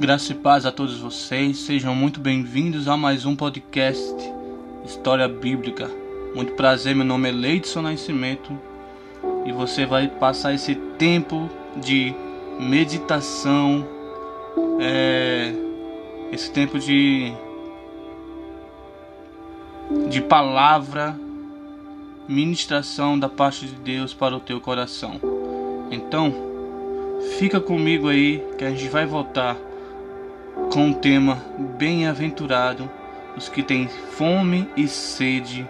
Graça e paz a todos vocês, sejam muito bem-vindos a mais um podcast História Bíblica. Muito prazer, meu nome é Leidson Nascimento e você vai passar esse tempo de meditação, é, esse tempo de, de palavra, ministração da parte de Deus para o teu coração. Então, fica comigo aí que a gente vai voltar com um tema bem-aventurado os que têm fome e sede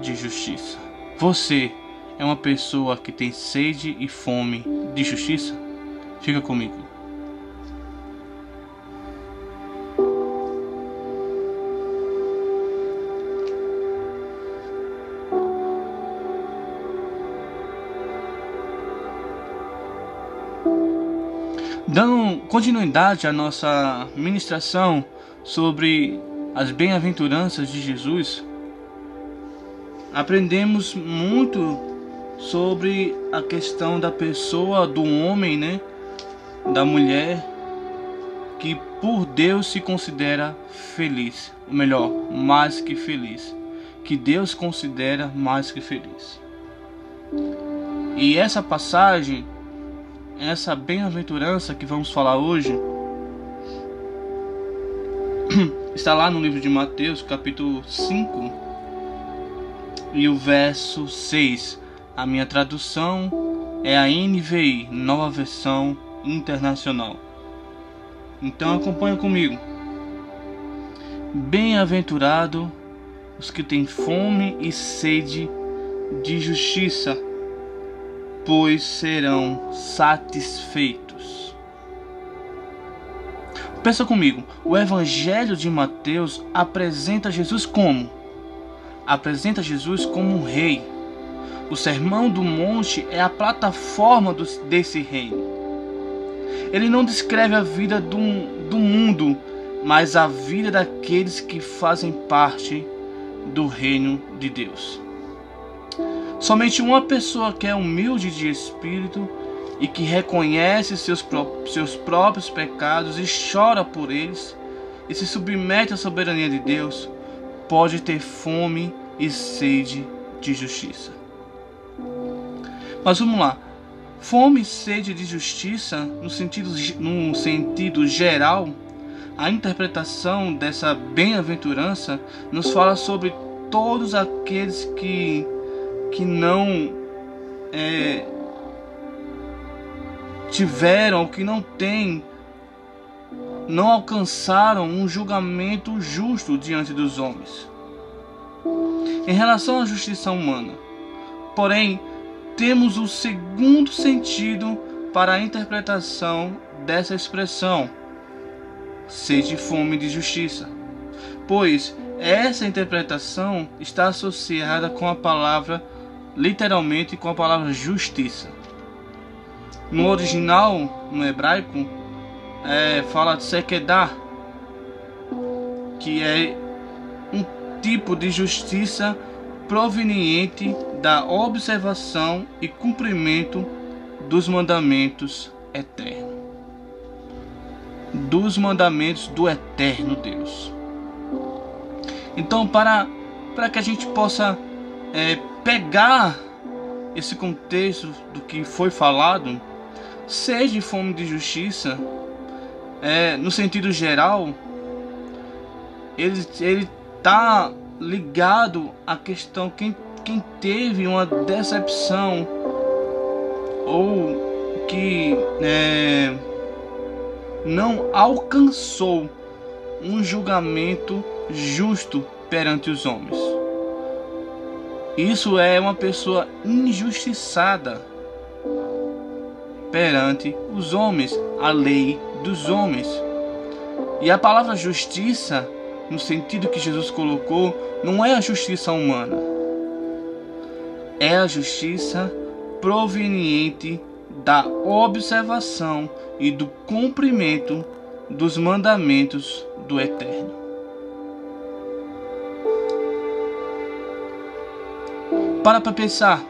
de justiça. Você é uma pessoa que tem sede e fome de justiça? Fica comigo. Continuidade à nossa ministração sobre as bem-aventuranças de Jesus, aprendemos muito sobre a questão da pessoa, do homem, né? Da mulher que por Deus se considera feliz, ou melhor, mais que feliz, que Deus considera mais que feliz. E essa passagem essa bem-aventurança que vamos falar hoje está lá no livro de Mateus, capítulo 5, e o verso 6. A minha tradução é a NVI, Nova Versão Internacional. Então acompanha comigo. Bem-aventurado os que têm fome e sede de justiça pois serão satisfeitos. Pensa comigo, o Evangelho de Mateus apresenta Jesus como? Apresenta Jesus como um rei. O Sermão do Monte é a plataforma desse reino. Ele não descreve a vida do, do mundo, mas a vida daqueles que fazem parte do reino de Deus. Somente uma pessoa que é humilde de espírito e que reconhece seus, seus próprios pecados e chora por eles e se submete à soberania de Deus pode ter fome e sede de justiça. Mas vamos lá. Fome e sede de justiça, no sentido, no sentido geral, a interpretação dessa bem-aventurança nos fala sobre todos aqueles que que não é, tiveram, que não têm, não alcançaram um julgamento justo diante dos homens. Em relação à justiça humana, porém, temos o segundo sentido para a interpretação dessa expressão, sede fome de justiça, pois essa interpretação está associada com a palavra literalmente com a palavra justiça. No original, no hebraico, é, fala de sekedá, que é um tipo de justiça proveniente da observação e cumprimento dos mandamentos eternos. Dos mandamentos do eterno Deus. Então, para, para que a gente possa é, pegar esse contexto do que foi falado, seja fome de justiça, é, no sentido geral, ele ele tá ligado à questão quem quem teve uma decepção ou que é, não alcançou um julgamento justo perante os homens. Isso é uma pessoa injustiçada perante os homens, a lei dos homens. E a palavra justiça, no sentido que Jesus colocou, não é a justiça humana. É a justiça proveniente da observação e do cumprimento dos mandamentos do Eterno. Para para pensar.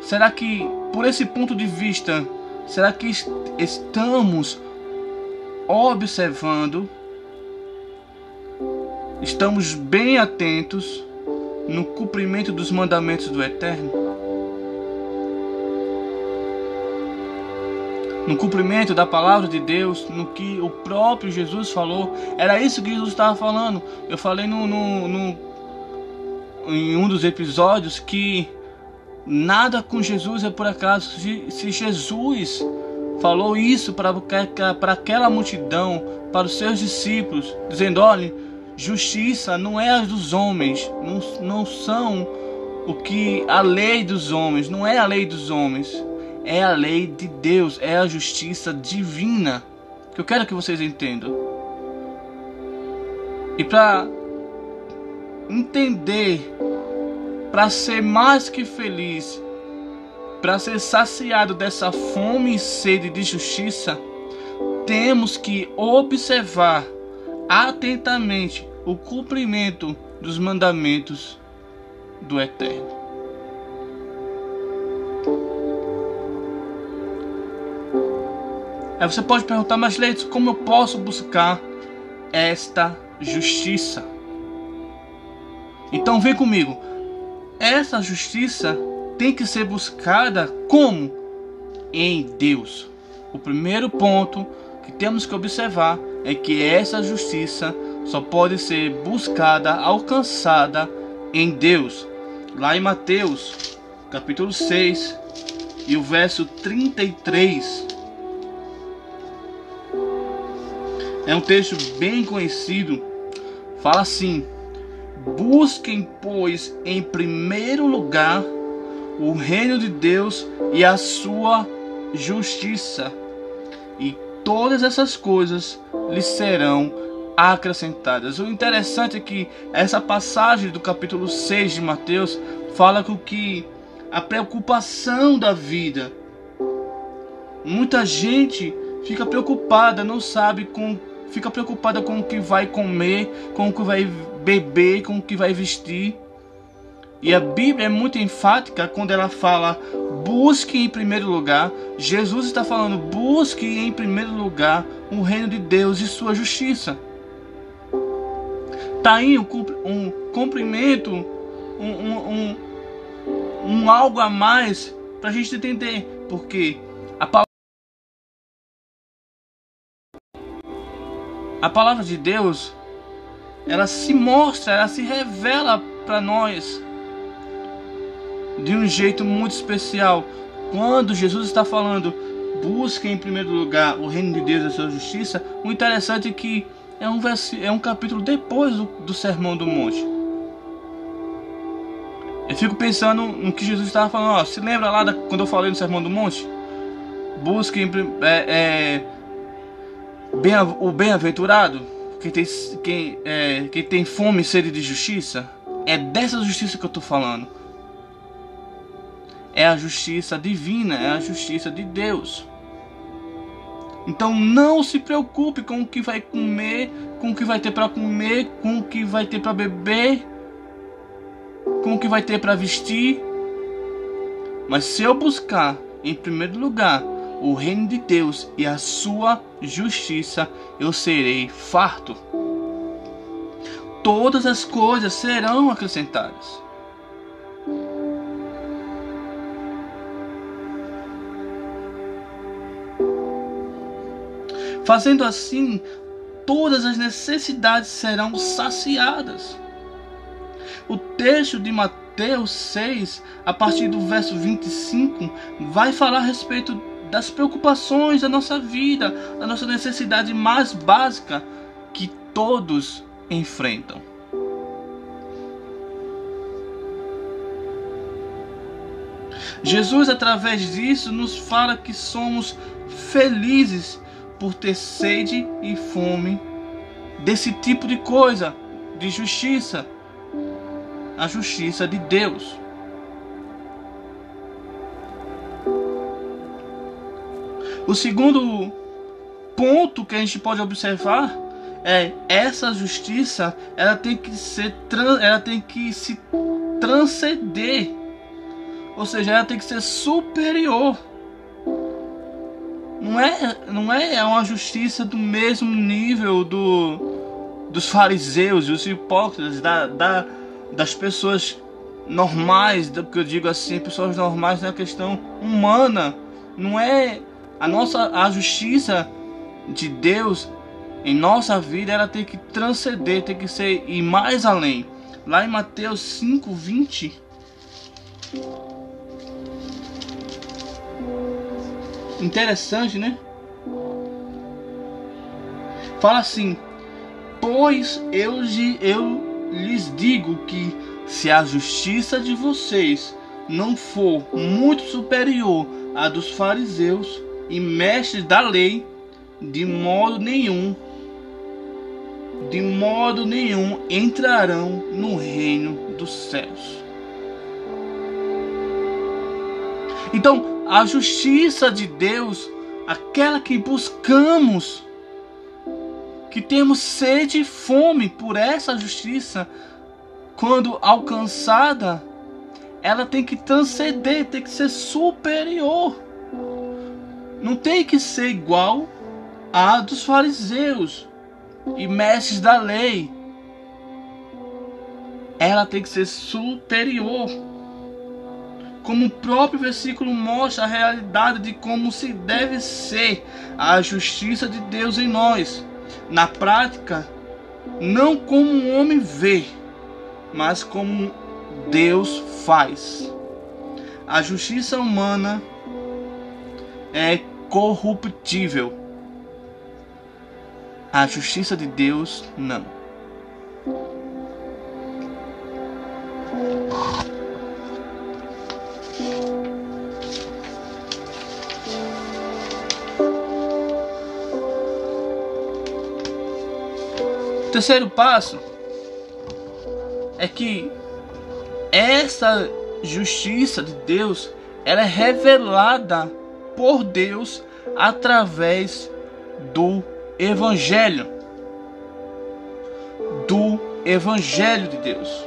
Será que, por esse ponto de vista, será que estamos observando, estamos bem atentos no cumprimento dos mandamentos do Eterno? No cumprimento da palavra de Deus, no que o próprio Jesus falou, era isso que Jesus estava falando. Eu falei no, no, no em um dos episódios que nada com Jesus é por acaso. Se, se Jesus falou isso para, aquela multidão, para os seus discípulos, dizendo: olhe, justiça não é a dos homens, não, não são o que a lei dos homens, não é a lei dos homens, é a lei de Deus, é a justiça divina. Que eu quero que vocês entendam. E para entender, para ser mais que feliz, para ser saciado dessa fome e sede de justiça, temos que observar atentamente o cumprimento dos mandamentos do Eterno. Aí você pode perguntar, mas Leite, como eu posso buscar esta justiça? Então vem comigo. Essa justiça tem que ser buscada como? Em Deus. O primeiro ponto que temos que observar é que essa justiça só pode ser buscada, alcançada em Deus. Lá em Mateus, capítulo 6, e o verso 33. É um texto bem conhecido. Fala assim: Busquem, pois, em primeiro lugar o reino de Deus e a sua justiça, e todas essas coisas lhes serão acrescentadas. O interessante é que essa passagem do capítulo 6 de Mateus fala com que a preocupação da vida. Muita gente fica preocupada, não sabe com fica preocupada com o que vai comer, com o que vai beber, com o que vai vestir. E a Bíblia é muito enfática quando ela fala: busque em primeiro lugar. Jesus está falando: busque em primeiro lugar o reino de Deus e sua justiça. Está aí um, um cumprimento, um, um, um, um algo a mais para a gente entender. Porque a palavra de Deus, ela se mostra, ela se revela para nós de um jeito muito especial. Quando Jesus está falando, busque em primeiro lugar o reino de Deus e a sua justiça, o interessante é que é um, é um capítulo depois do, do Sermão do Monte. Eu fico pensando no que Jesus estava falando. Ó, se lembra lá da, quando eu falei no Sermão do Monte? Busque é, é, bem, o bem-aventurado, quem tem, quem, é, quem tem fome e sede de justiça. É dessa justiça que eu estou falando. É a justiça divina, é a justiça de Deus. Então não se preocupe com o que vai comer, com o que vai ter para comer, com o que vai ter para beber, com o que vai ter para vestir. Mas se eu buscar em primeiro lugar o reino de Deus e a sua justiça, eu serei farto. Todas as coisas serão acrescentadas. Fazendo assim, todas as necessidades serão saciadas. O texto de Mateus 6, a partir do verso 25, vai falar a respeito das preocupações da nossa vida, da nossa necessidade mais básica que todos enfrentam. Jesus, através disso, nos fala que somos felizes por ter sede e fome desse tipo de coisa, de justiça, a justiça de Deus. O segundo ponto que a gente pode observar é essa justiça, ela tem que ser ela tem que se transcender. Ou seja, ela tem que ser superior não é, não é uma justiça do mesmo nível do, dos fariseus e os hipócritas, da, da, das pessoas normais, do que eu digo assim, pessoas normais na questão humana. Não é a nossa a justiça de Deus em nossa vida, ela tem que transcender, tem que ser ir mais além. Lá em Mateus 5, 20. Interessante, né? Fala assim: Pois eu, eu lhes digo que se a justiça de vocês não for muito superior à dos fariseus e mestres da lei, de modo nenhum, de modo nenhum entrarão no reino dos céus. Então, a justiça de Deus, aquela que buscamos, que temos sede e fome por essa justiça, quando alcançada, ela tem que transcender, tem que ser superior. Não tem que ser igual à dos fariseus e mestres da lei. Ela tem que ser superior. Como o próprio versículo mostra a realidade de como se deve ser a justiça de Deus em nós. Na prática, não como um homem vê, mas como Deus faz. A justiça humana é corruptível. A justiça de Deus não. terceiro passo é que essa justiça de Deus ela é revelada por Deus através do Evangelho. Do Evangelho de Deus.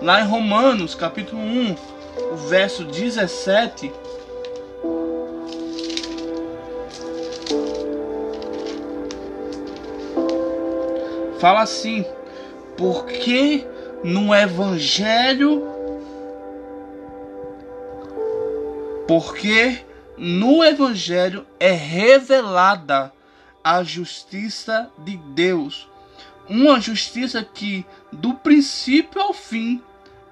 Lá em Romanos, capítulo 1, o verso 17. Fala assim: porque no Evangelho, porque no Evangelho é revelada a justiça de Deus, uma justiça que do princípio ao fim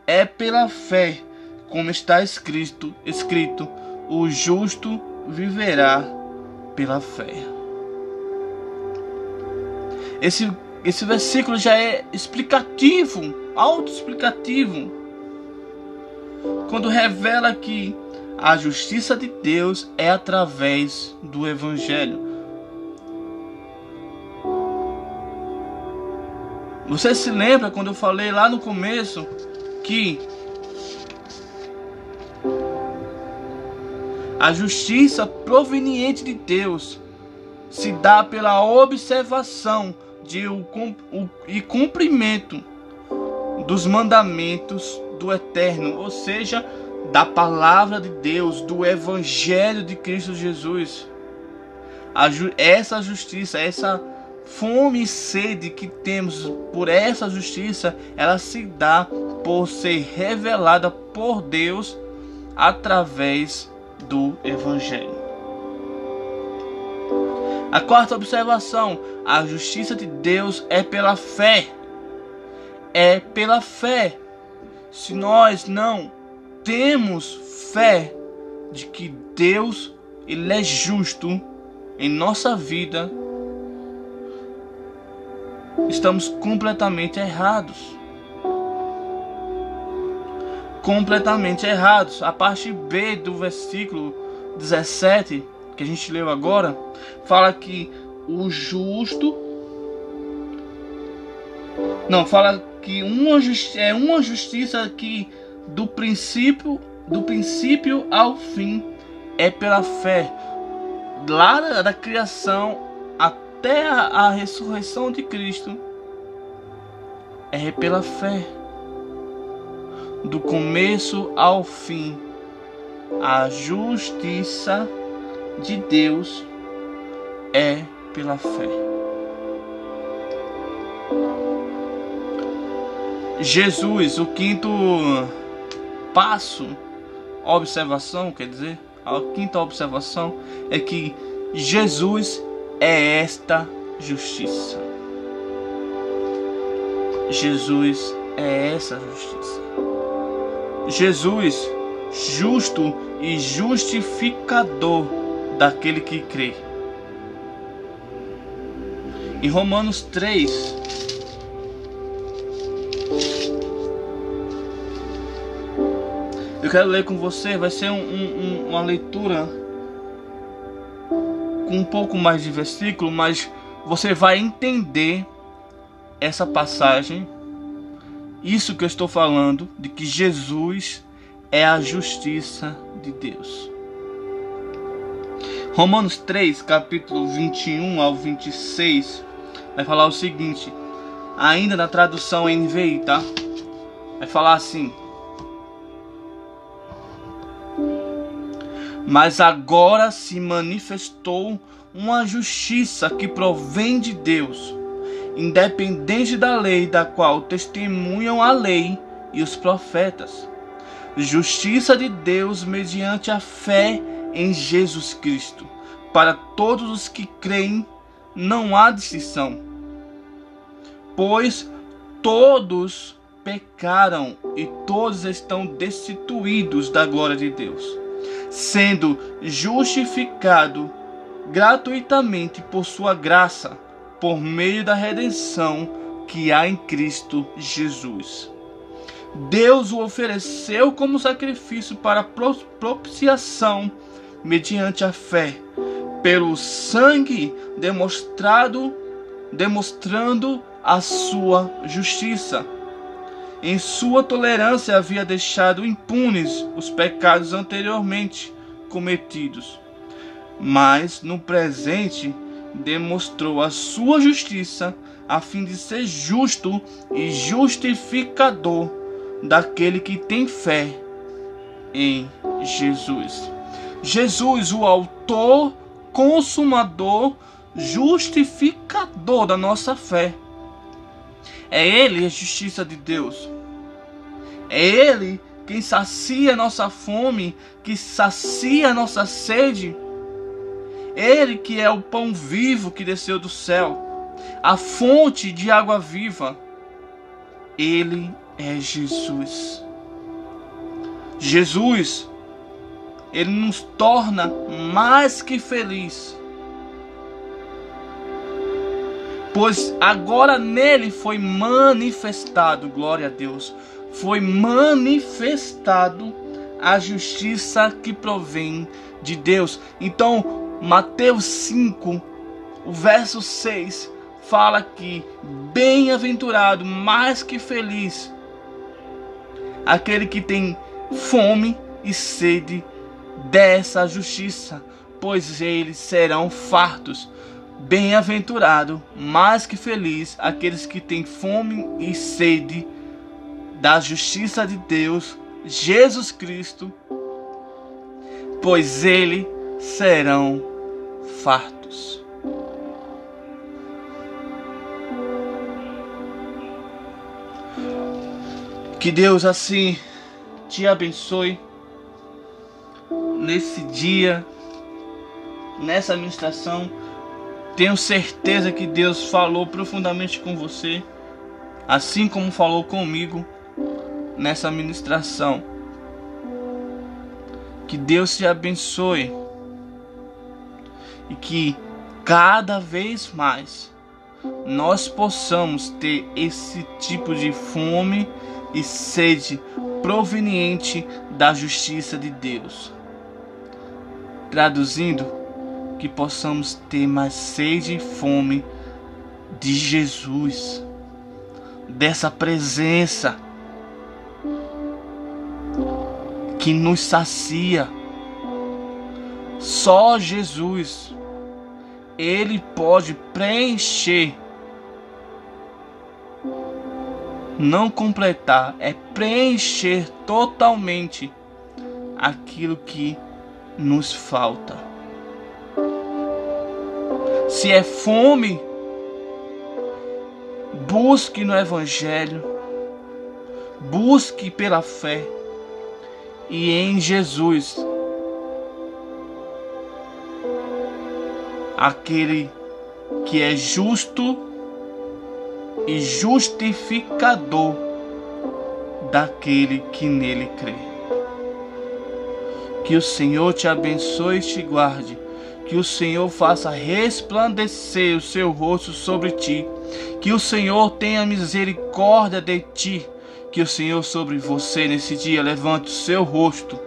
é pela fé, como está escrito, escrito, o justo viverá pela fé. Esse esse versículo já é explicativo, autoexplicativo. Quando revela que a justiça de Deus é através do Evangelho. Você se lembra quando eu falei lá no começo que a justiça proveniente de Deus se dá pela observação de o, o, e cumprimento dos mandamentos do Eterno, ou seja, da palavra de Deus, do Evangelho de Cristo Jesus. Essa justiça, essa fome e sede que temos por essa justiça, ela se dá por ser revelada por Deus através do Evangelho. A quarta observação: a justiça de Deus é pela fé. É pela fé. Se nós não temos fé de que Deus ele é justo em nossa vida, estamos completamente errados. Completamente errados. A parte B do versículo 17 que a gente leu agora, fala que o justo. Não, fala que uma é uma justiça que do princípio do princípio ao fim é pela fé. Lá da criação até a, a ressurreição de Cristo é pela fé. Do começo ao fim, a justiça de Deus é pela fé. Jesus, o quinto passo, observação, quer dizer, a quinta observação é que Jesus é esta justiça. Jesus é essa justiça. Jesus, justo e justificador daquele que crê. Em Romanos 3, quero ler com você, vai ser um, um, uma leitura com um pouco mais de versículo, mas você vai entender essa passagem, isso que eu estou falando, de que Jesus é a justiça de Deus. Romanos 3, capítulo 21 ao 26, vai falar o seguinte, ainda na tradução NVI, tá? Vai falar assim: Mas agora se manifestou uma justiça que provém de Deus, independente da lei da qual testemunham a lei e os profetas. Justiça de Deus mediante a fé em Jesus Cristo. Para todos os que creem, não há distinção. Pois todos pecaram e todos estão destituídos da glória de Deus, sendo justificado gratuitamente por sua graça, por meio da redenção que há em Cristo Jesus. Deus o ofereceu como sacrifício para propiciação mediante a fé, pelo sangue demonstrado, demonstrando a sua justiça. Em sua tolerância havia deixado impunes os pecados anteriormente cometidos mas no presente demonstrou a sua justiça a fim de ser justo e justificador daquele que tem fé em Jesus. Jesus, o autor, consumador, justificador da nossa fé. É Ele a justiça de Deus. É Ele quem sacia nossa fome, que sacia nossa sede ele que é o pão vivo que desceu do céu, a fonte de água viva. Ele é Jesus. Jesus, ele nos torna mais que feliz. Pois agora nele foi manifestado, glória a Deus, foi manifestado a justiça que provém de Deus. Então, Mateus 5, o verso 6, fala que bem-aventurado, mais que feliz, aquele que tem fome e sede dessa justiça, pois eles serão fartos. Bem-aventurado, mais que feliz, aqueles que têm fome e sede da justiça de Deus, Jesus Cristo, pois ele serão fartos. Que Deus assim te abençoe nesse dia, nessa ministração. Tenho certeza que Deus falou profundamente com você, assim como falou comigo nessa ministração. Que Deus te abençoe e que cada vez mais nós possamos ter esse tipo de fome e sede proveniente da justiça de Deus. Traduzindo, que possamos ter mais sede e fome de Jesus, dessa presença que nos sacia. Só Jesus ele pode preencher, não completar, é preencher totalmente aquilo que nos falta. Se é fome, busque no Evangelho, busque pela fé e em Jesus, aquele que é justo e justificador daquele que nele crê. Que o Senhor te abençoe e te guarde. Que o Senhor faça resplandecer o seu rosto sobre ti. Que o Senhor tenha misericórdia de ti. Que o Senhor sobre você nesse dia levante o seu rosto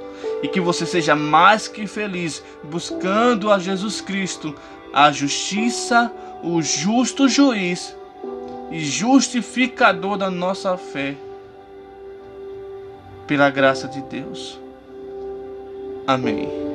e que você seja mais que feliz buscando a Jesus Cristo, a justiça, o justo juiz e justificador da nossa fé, pela graça de Deus. Amém.